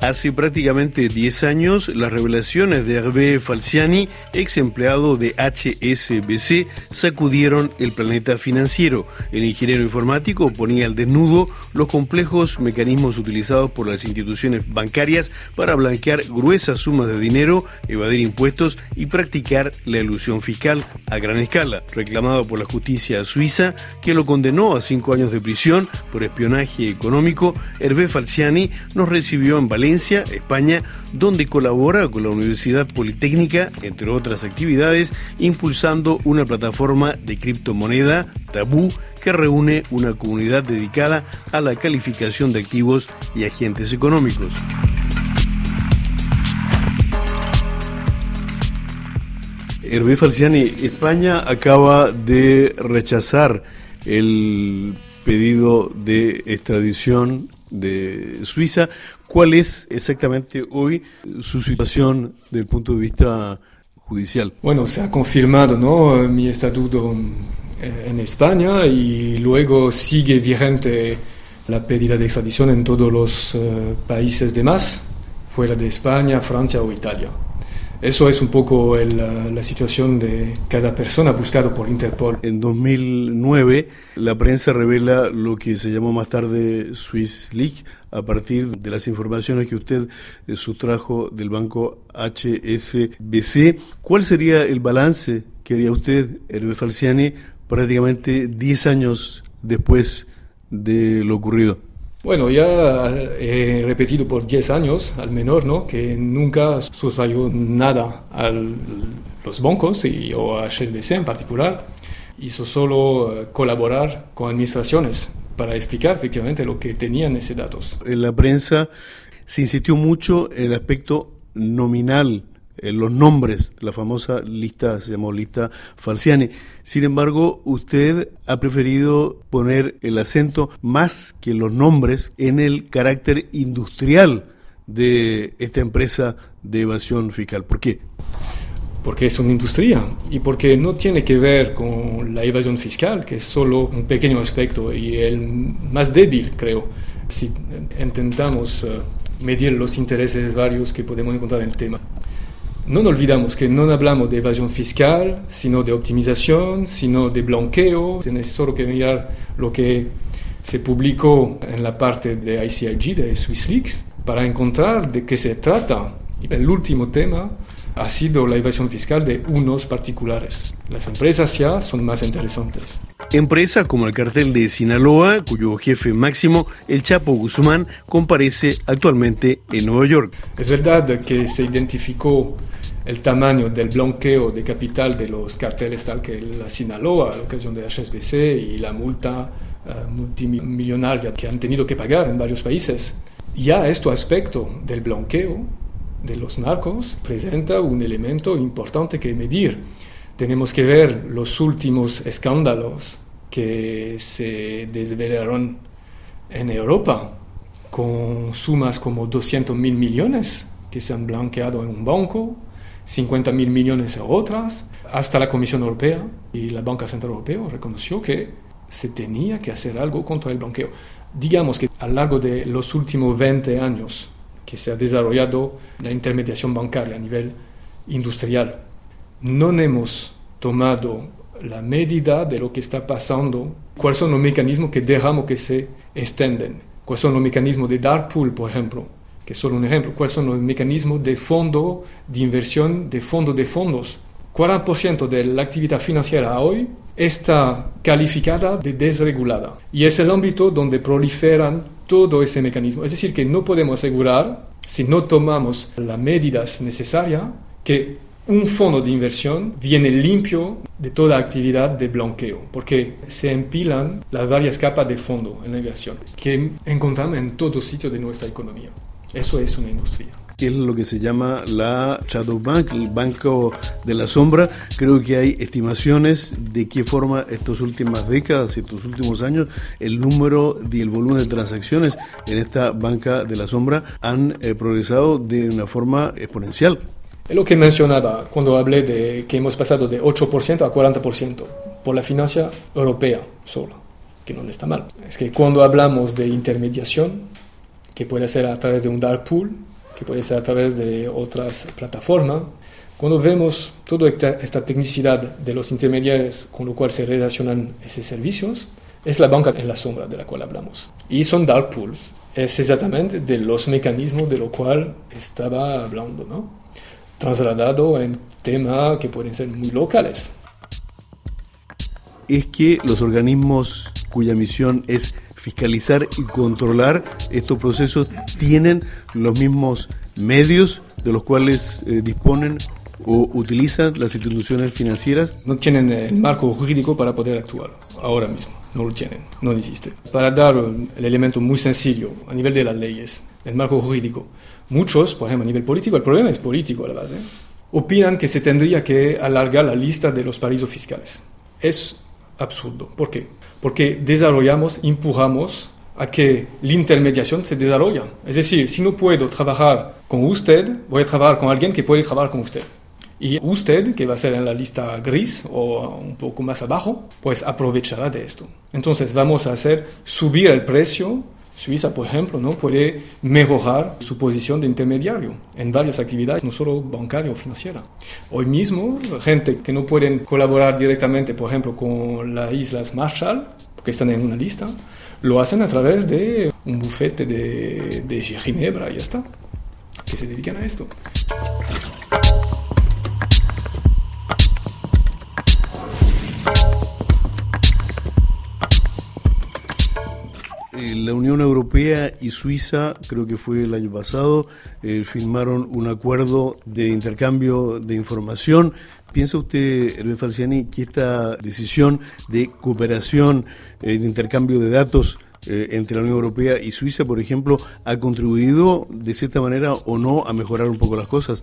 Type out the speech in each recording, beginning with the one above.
Hace prácticamente 10 años, las revelaciones de Hervé Falciani, ex empleado de HSBC, sacudieron el planeta financiero. El ingeniero informático ponía al desnudo los complejos mecanismos utilizados por las instituciones bancarias para blanquear gruesas sumas de dinero, evadir impuestos y practicar la ilusión fiscal a gran escala, reclamado por la justicia suiza, que lo condenó a cinco años de prisión por espionaje económico. Hervé Falciani nos recibió en Valencia España, donde colabora con la Universidad Politécnica, entre otras actividades, impulsando una plataforma de criptomoneda, Tabú, que reúne una comunidad dedicada a la calificación de activos y agentes económicos. Hervé Falciani, España acaba de rechazar el pedido de extradición de Suiza. ¿Cuál es exactamente hoy su situación desde el punto de vista judicial? Bueno, se ha confirmado ¿no? mi estatuto en España y luego sigue vigente la pedida de extradición en todos los uh, países demás, fuera de España, Francia o Italia. Eso es un poco el, la situación de cada persona buscado por Interpol. En 2009, la prensa revela lo que se llamó más tarde Swiss Leak a partir de las informaciones que usted eh, sustrajo del banco HSBC. ¿Cuál sería el balance que haría usted, Hervé Falciani, prácticamente 10 años después de lo ocurrido? Bueno, ya he repetido por 10 años, al menor, ¿no? que nunca sucedió nada a los bancos y, o a HSBC en particular. Hizo solo eh, colaborar con administraciones para explicar efectivamente lo que tenían esos datos. En la prensa se insistió mucho en el aspecto nominal los nombres, la famosa lista, se llamó lista Falciani. Sin embargo, usted ha preferido poner el acento más que los nombres en el carácter industrial de esta empresa de evasión fiscal. ¿Por qué? Porque es una industria y porque no tiene que ver con la evasión fiscal, que es solo un pequeño aspecto y el más débil, creo, si intentamos eh, medir los intereses varios que podemos encontrar en el tema. No olvidamos que no hablamos de evasión fiscal, sino de optimización, sino de blanqueo. Tienes solo que mirar lo que se publicó en la parte de ICIG, de SwissLeaks, para encontrar de qué se trata. El último tema ha sido la evasión fiscal de unos particulares. Las empresas ya son más interesantes. Empresas como el cartel de Sinaloa, cuyo jefe máximo, el Chapo Guzmán, comparece actualmente en Nueva York. Es verdad que se identificó el tamaño del blanqueo de capital de los carteles tal que la Sinaloa a la ocasión de HSBC y la multa uh, multimillonaria que han tenido que pagar en varios países. Ya este aspecto del blanqueo de los narcos presenta un elemento importante que medir. Tenemos que ver los últimos escándalos que se desvelaron en Europa con sumas como 200 mil millones que se han blanqueado en un banco 50 mil millones a otras, hasta la Comisión Europea y la Banca Central Europea reconoció que se tenía que hacer algo contra el blanqueo. Digamos que a lo largo de los últimos 20 años que se ha desarrollado la intermediación bancaria a nivel industrial, no hemos tomado la medida de lo que está pasando, cuáles son los mecanismos que dejamos que se extienden, cuáles son los mecanismos de dark pool, por ejemplo, que es solo un ejemplo, cuáles son los mecanismos de fondo de inversión, de fondo de fondos. 40% de la actividad financiera hoy está calificada de desregulada y es el ámbito donde proliferan todo ese mecanismo. Es decir, que no podemos asegurar, si no tomamos las medidas necesarias, que un fondo de inversión viene limpio de toda actividad de blanqueo, porque se empilan las varias capas de fondo en la inversión que encontramos en todo sitio de nuestra economía. Eso es una industria es lo que se llama la Shadow Bank, el banco de la sombra. Creo que hay estimaciones de qué forma estas últimas décadas, estos últimos años, el número y el volumen de transacciones en esta banca de la sombra han eh, progresado de una forma exponencial. Es lo que mencionaba cuando hablé de que hemos pasado de 8% a 40% por la financia europea solo, que no está mal. Es que cuando hablamos de intermediación, que puede ser a través de un dark pool, que puede ser a través de otras plataformas. Cuando vemos toda esta, tecnicidad de los intermediarios con lo cual se relacionan esos servicios, es la banca en la sombra de la cual hablamos. Y son dark pools. Es exactamente de los mecanismos de lo cual estaba hablando, ¿no? Trasladado en temas que pueden ser muy locales. Es que los organismos cuya misión es fiscalizar y controlar estos procesos tienen los mismos medios de los cuales eh, disponen o utilizan las instituciones financieras? No tienen el marco jurídico para poder actuar ahora mismo, no lo tienen, no existe. Para dar el elemento muy sencillo a nivel de las leyes, el marco jurídico, muchos, por ejemplo, a nivel político, el problema es político a la base, opinan que se tendría que alargar la lista de los paraísos fiscales. Es absurdo. ¿Por qué? Porque desarrollamos, empujamos a que la intermediación se desarrolle. Es decir, si no puedo trabajar con usted, voy a trabajar con alguien que puede trabajar con usted. Y usted, que va a ser en la lista gris o un poco más abajo, pues aprovechará de esto. Entonces vamos a hacer subir el precio. Suiza, por ejemplo, ¿no? puede mejorar su posición de intermediario en varias actividades, no solo bancaria o financiera. Hoy mismo, gente que no pueden colaborar directamente, por ejemplo, con las Islas Marshall, porque están en una lista, lo hacen a través de un bufete de, de Ginebra y ya está, que se dedican a esto. Eh, la Unión Europea y Suiza, creo que fue el año pasado, eh, firmaron un acuerdo de intercambio de información. ¿Piensa usted, Hervé Falciani, que esta decisión de cooperación, eh, de intercambio de datos entre la Unión Europea y Suiza, por ejemplo, ha contribuido de cierta manera o no a mejorar un poco las cosas?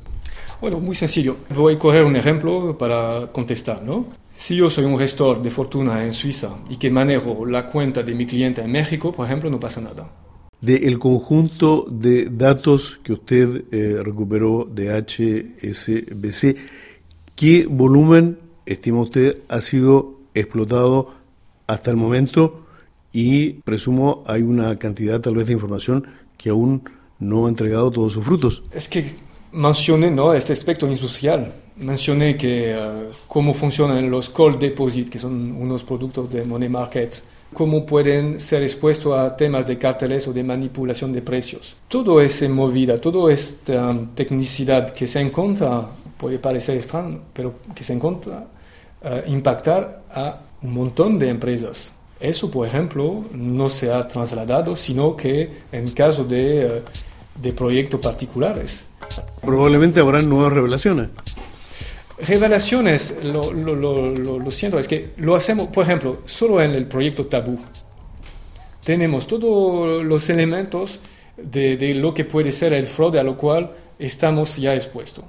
Bueno, muy sencillo. Voy a coger un ejemplo para contestar, ¿no? Si yo soy un gestor de fortuna en Suiza y que manejo la cuenta de mi cliente en México, por ejemplo, no pasa nada. De conjunto de datos que usted eh, recuperó de HSBC, ¿qué volumen, estima usted, ha sido explotado hasta el momento? Y presumo hay una cantidad tal vez de información que aún no ha entregado todos sus frutos. Es que mencioné ¿no? este aspecto industrial mencioné que uh, cómo funcionan los call deposit, que son unos productos de money market, cómo pueden ser expuestos a temas de carteles o de manipulación de precios. Todo esa movida, toda esta um, tecnicidad que se encuentra, puede parecer extraño, pero que se encuentra, uh, impactar a un montón de empresas. Eso, por ejemplo, no se ha trasladado, sino que en caso de, uh, de proyectos particulares. Probablemente habrá nuevas revelaciones. Revelaciones, lo, lo, lo, lo, siento, es que lo hacemos, por ejemplo, solo en el proyecto Tabú. Tenemos todos los elementos de, de lo que puede ser el fraude a lo cual estamos ya expuestos.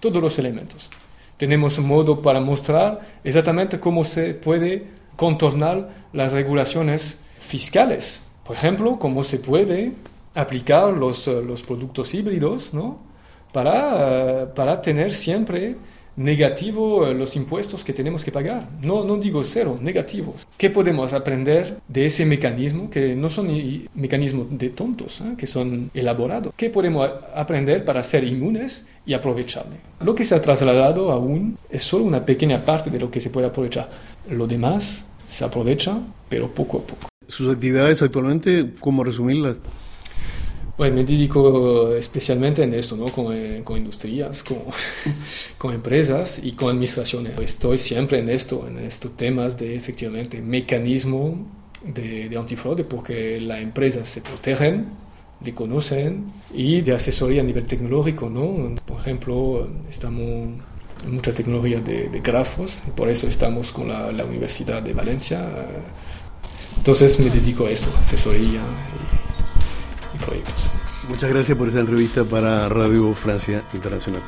Todos los elementos. Tenemos un modo para mostrar exactamente cómo se puede contornar las regulaciones fiscales. Por ejemplo, cómo se puede aplicar los, los productos híbridos ¿no? Para, para tener siempre negativo eh, los impuestos que tenemos que pagar. No, no digo cero, negativos. ¿Qué podemos aprender de ese mecanismo que no son mecanismos de tontos, eh, que son elaborados? ¿Qué podemos aprender para ser inmunes y aprovecharle? Lo que se ha trasladado aún es solo una pequeña parte de lo que se puede aprovechar. Lo demás se aprovecha, pero poco a poco. ¿Sus actividades actualmente, cómo resumirlas? Pues me dedico especialmente en esto, ¿no? con, eh, con industrias, con, con, empresas y con administraciones. Estoy siempre en esto, en estos temas de efectivamente mecanismo de, de antifraude, porque las empresas se protegen, le conocen y de asesoría a nivel tecnológico, ¿no? Por ejemplo, estamos en mucha tecnología de, de grafos, y por eso estamos con la, la, Universidad de Valencia. Entonces me dedico a esto, asesoría. Y, Muchas gracias por esta entrevista para Radio Francia Internacional.